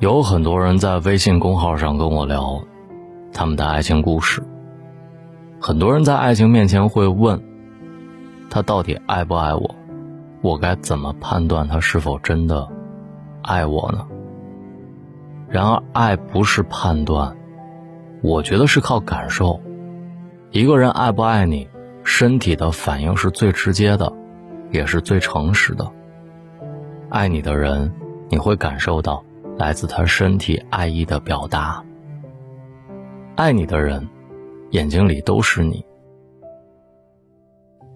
有很多人在微信公号上跟我聊他们的爱情故事。很多人在爱情面前会问：他到底爱不爱我？我该怎么判断他是否真的爱我呢？然而，爱不是判断，我觉得是靠感受。一个人爱不爱你，身体的反应是最直接的，也是最诚实的。爱你的人，你会感受到。来自他身体爱意的表达。爱你的人，眼睛里都是你。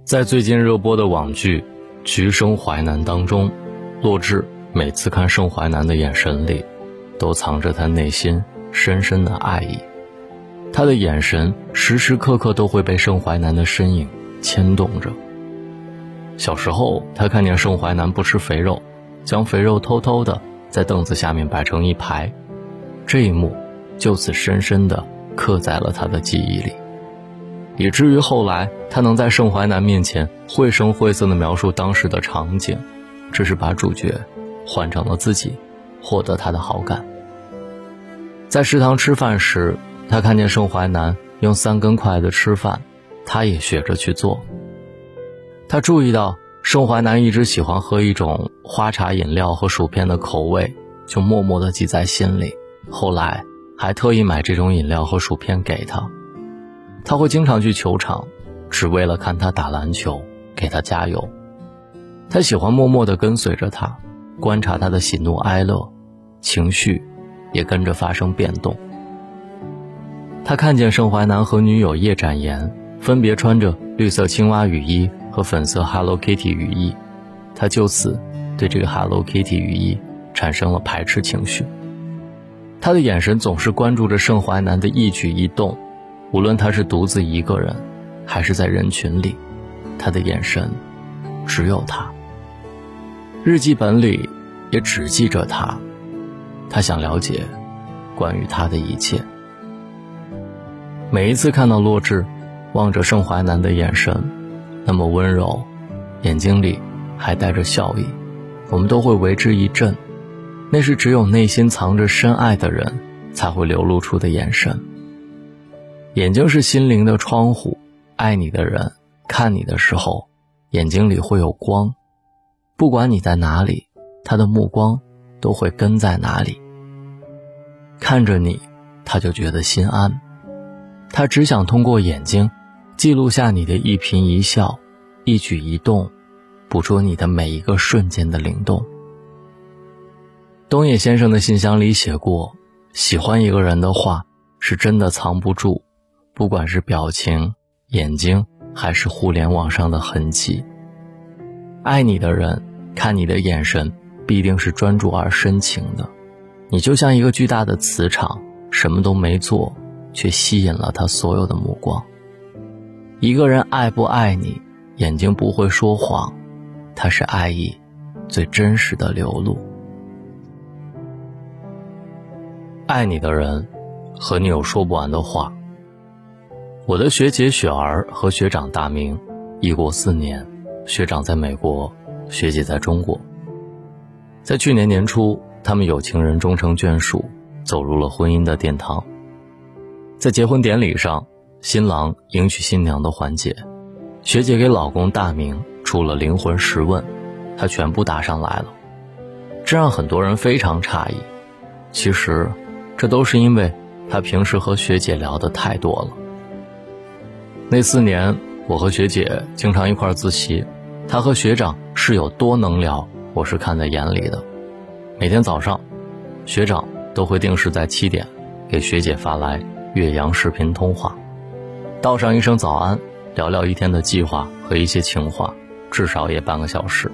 在最近热播的网剧《橘生淮南》当中，洛枳每次看盛淮南的眼神里，都藏着他内心深深的爱意。他的眼神时时刻刻都会被盛淮南的身影牵动着。小时候，他看见盛淮南不吃肥肉，将肥肉偷偷的。在凳子下面摆成一排，这一幕就此深深地刻在了他的记忆里，以至于后来他能在盛淮南面前绘声绘色地描述当时的场景，只是把主角换成了自己，获得他的好感。在食堂吃饭时，他看见盛淮南用三根筷子吃饭，他也学着去做。他注意到。盛淮南一直喜欢喝一种花茶饮料和薯片的口味，就默默地记在心里。后来还特意买这种饮料和薯片给他。他会经常去球场，只为了看他打篮球，给他加油。他喜欢默默地跟随着他，观察他的喜怒哀乐，情绪也跟着发生变动。他看见盛淮南和女友叶展颜分别穿着绿色青蛙雨衣。和粉色 Hello Kitty 雨衣，他就此对这个 Hello Kitty 雨衣产生了排斥情绪。他的眼神总是关注着盛淮南的一举一动，无论他是独自一个人，还是在人群里，他的眼神只有他。日记本里也只记着他，他想了解关于他的一切。每一次看到洛枳望着盛淮南的眼神。那么温柔，眼睛里还带着笑意，我们都会为之一振。那是只有内心藏着深爱的人才会流露出的眼神。眼睛是心灵的窗户，爱你的人看你的时候，眼睛里会有光。不管你在哪里，他的目光都会跟在哪里。看着你，他就觉得心安。他只想通过眼睛。记录下你的一颦一笑，一举一动，捕捉你的每一个瞬间的灵动。东野先生的信箱里写过，喜欢一个人的话，是真的藏不住，不管是表情、眼睛，还是互联网上的痕迹。爱你的人，看你的眼神，必定是专注而深情的。你就像一个巨大的磁场，什么都没做，却吸引了他所有的目光。一个人爱不爱你，眼睛不会说谎，它是爱意最真实的流露。爱你的人，和你有说不完的话。我的学姐雪儿和学长大明，异国四年，学长在美国，学姐在中国。在去年年初，他们有情人终成眷属，走入了婚姻的殿堂。在结婚典礼上。新郎迎娶新娘的环节，学姐给老公大明出了灵魂十问，他全部答上来了，这让很多人非常诧异。其实，这都是因为他平时和学姐聊的太多了。那四年，我和学姐经常一块自习，他和学长是有多能聊，我是看在眼里的。每天早上，学长都会定时在七点给学姐发来岳阳视频通话。道上一声早安，聊聊一天的计划和一些情话，至少也半个小时。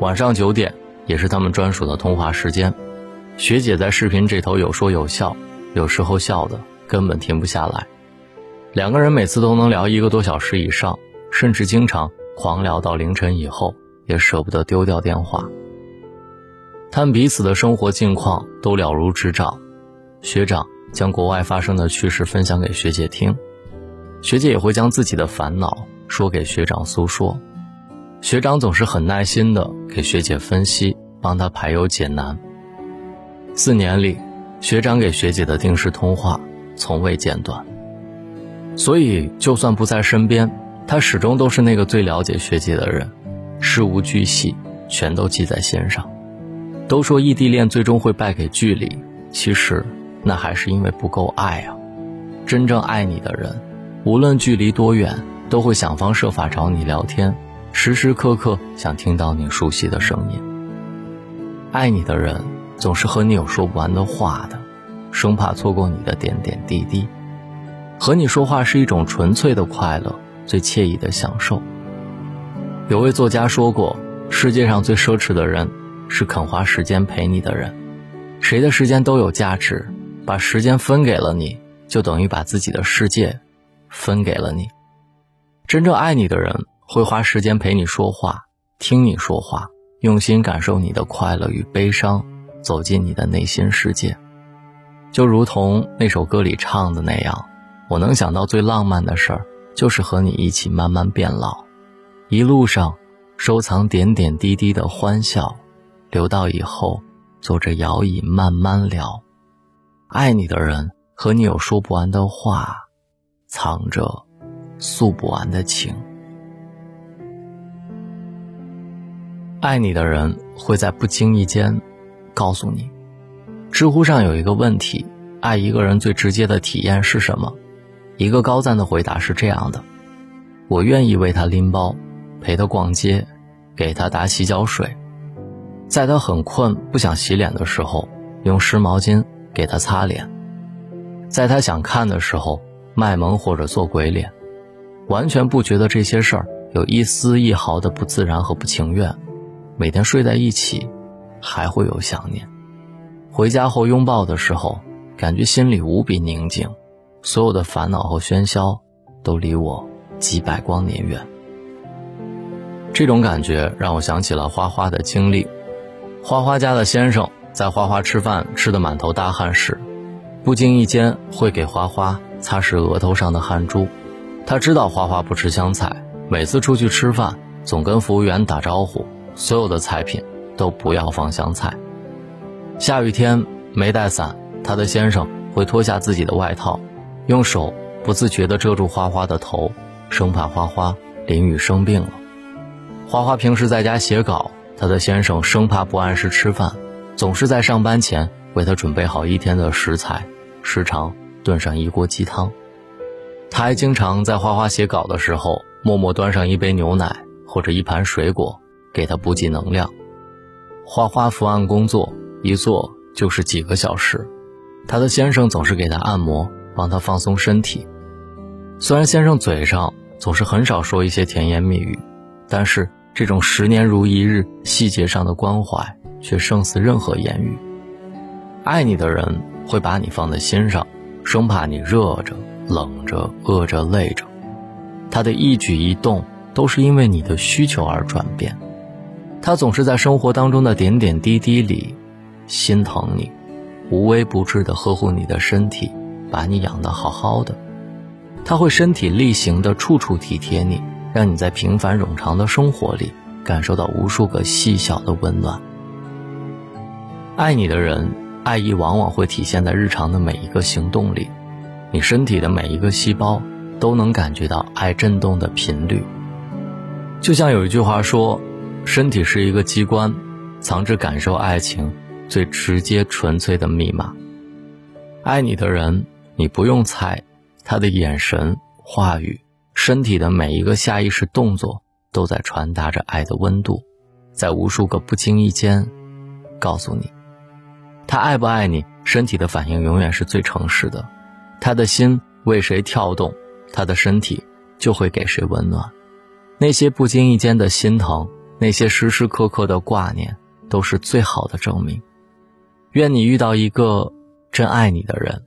晚上九点也是他们专属的通话时间，学姐在视频这头有说有笑，有时候笑的根本停不下来。两个人每次都能聊一个多小时以上，甚至经常狂聊到凌晨以后，也舍不得丢掉电话。他们彼此的生活近况都了如指掌，学长将国外发生的趣事分享给学姐听。学姐也会将自己的烦恼说给学长诉说，学长总是很耐心的给学姐分析，帮她排忧解难。四年里，学长给学姐的定时通话从未间断。所以，就算不在身边，他始终都是那个最了解学姐的人，事无巨细全都记在心上。都说异地恋最终会败给距离，其实那还是因为不够爱啊。真正爱你的人，无论距离多远，都会想方设法找你聊天，时时刻刻想听到你熟悉的声音。爱你的人，总是和你有说不完的话的，生怕错过你的点点滴滴。和你说话是一种纯粹的快乐，最惬意的享受。有位作家说过，世界上最奢侈的人。是肯花时间陪你的人，谁的时间都有价值，把时间分给了你，就等于把自己的世界分给了你。真正爱你的人会花时间陪你说话，听你说话，用心感受你的快乐与悲伤，走进你的内心世界。就如同那首歌里唱的那样，我能想到最浪漫的事儿，就是和你一起慢慢变老，一路上收藏点点滴滴的欢笑。留到以后，坐着摇椅慢慢聊。爱你的人和你有说不完的话，藏着诉不完的情。爱你的人会在不经意间告诉你。知乎上有一个问题：爱一个人最直接的体验是什么？一个高赞的回答是这样的：我愿意为他拎包，陪他逛街，给他打洗脚水。在他很困不想洗脸的时候，用湿毛巾给他擦脸；在他想看的时候，卖萌或者做鬼脸，完全不觉得这些事儿有一丝一毫的不自然和不情愿。每天睡在一起，还会有想念；回家后拥抱的时候，感觉心里无比宁静，所有的烦恼和喧嚣都离我几百光年远。这种感觉让我想起了花花的经历。花花家的先生在花花吃饭吃得满头大汗时，不经意间会给花花擦拭额头上的汗珠。他知道花花不吃香菜，每次出去吃饭总跟服务员打招呼，所有的菜品都不要放香菜。下雨天没带伞，他的先生会脱下自己的外套，用手不自觉地遮住花花的头，生怕花花淋雨生病了。花花平时在家写稿。他的先生生怕不按时吃饭，总是在上班前为他准备好一天的食材，时常炖上一锅鸡汤。他还经常在花花写稿的时候，默默端上一杯牛奶或者一盘水果，给他补给能量。花花伏案工作，一坐就是几个小时，他的先生总是给他按摩，帮他放松身体。虽然先生嘴上总是很少说一些甜言蜜语，但是。这种十年如一日、细节上的关怀，却胜似任何言语。爱你的人会把你放在心上，生怕你热着、冷着、饿着、累着。他的一举一动都是因为你的需求而转变。他总是在生活当中的点点滴滴里心疼你，无微不至地呵护你的身体，把你养得好好的。他会身体力行地处处体贴你。让你在平凡冗长的生活里感受到无数个细小的温暖。爱你的人，爱意往往会体现在日常的每一个行动里，你身体的每一个细胞都能感觉到爱震动的频率。就像有一句话说：“身体是一个机关，藏着感受爱情最直接纯粹的密码。”爱你的人，你不用猜，他的眼神、话语。身体的每一个下意识动作都在传达着爱的温度，在无数个不经意间，告诉你，他爱不爱你。身体的反应永远是最诚实的，他的心为谁跳动，他的身体就会给谁温暖。那些不经意间的心疼，那些时时刻刻的挂念，都是最好的证明。愿你遇到一个真爱你的人，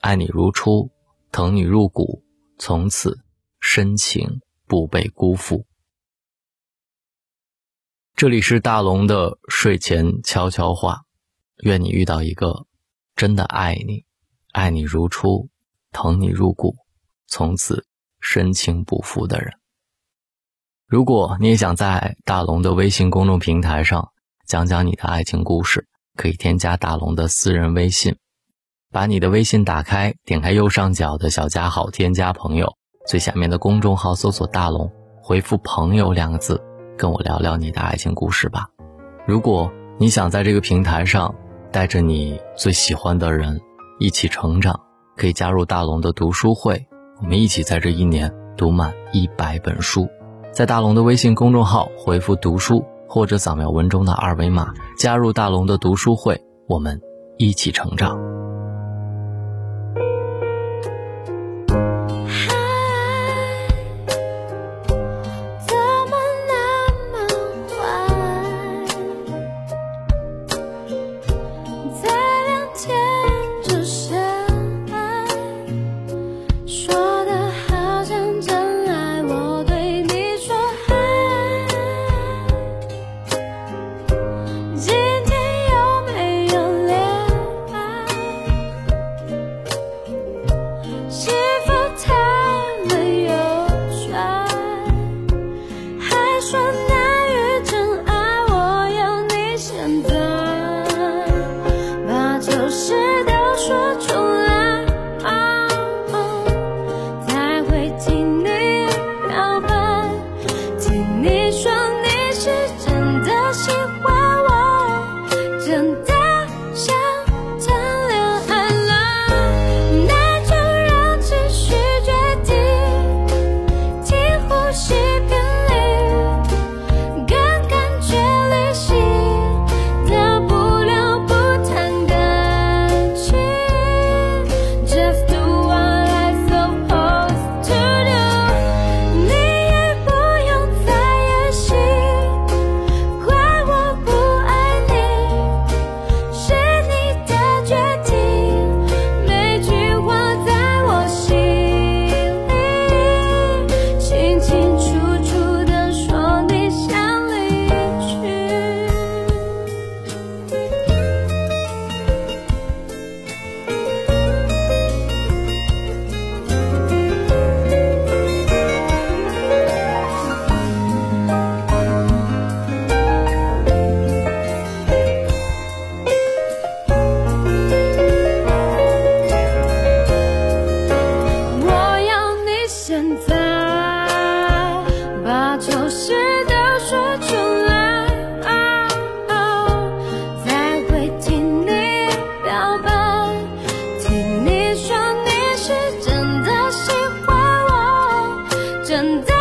爱你如初，疼你入骨，从此。深情不被辜负。这里是大龙的睡前悄悄话，愿你遇到一个真的爱你、爱你如初、疼你入骨、从此深情不负的人。如果你也想在大龙的微信公众平台上讲讲你的爱情故事，可以添加大龙的私人微信。把你的微信打开，点开右上角的小加号，添加朋友，最下面的公众号搜索“大龙”，回复“朋友”两个字，跟我聊聊你的爱情故事吧。如果你想在这个平台上带着你最喜欢的人一起成长，可以加入大龙的读书会，我们一起在这一年读满一百本书。在大龙的微信公众号回复“读书”或者扫描文中的二维码，加入大龙的读书会，我们一起成长。and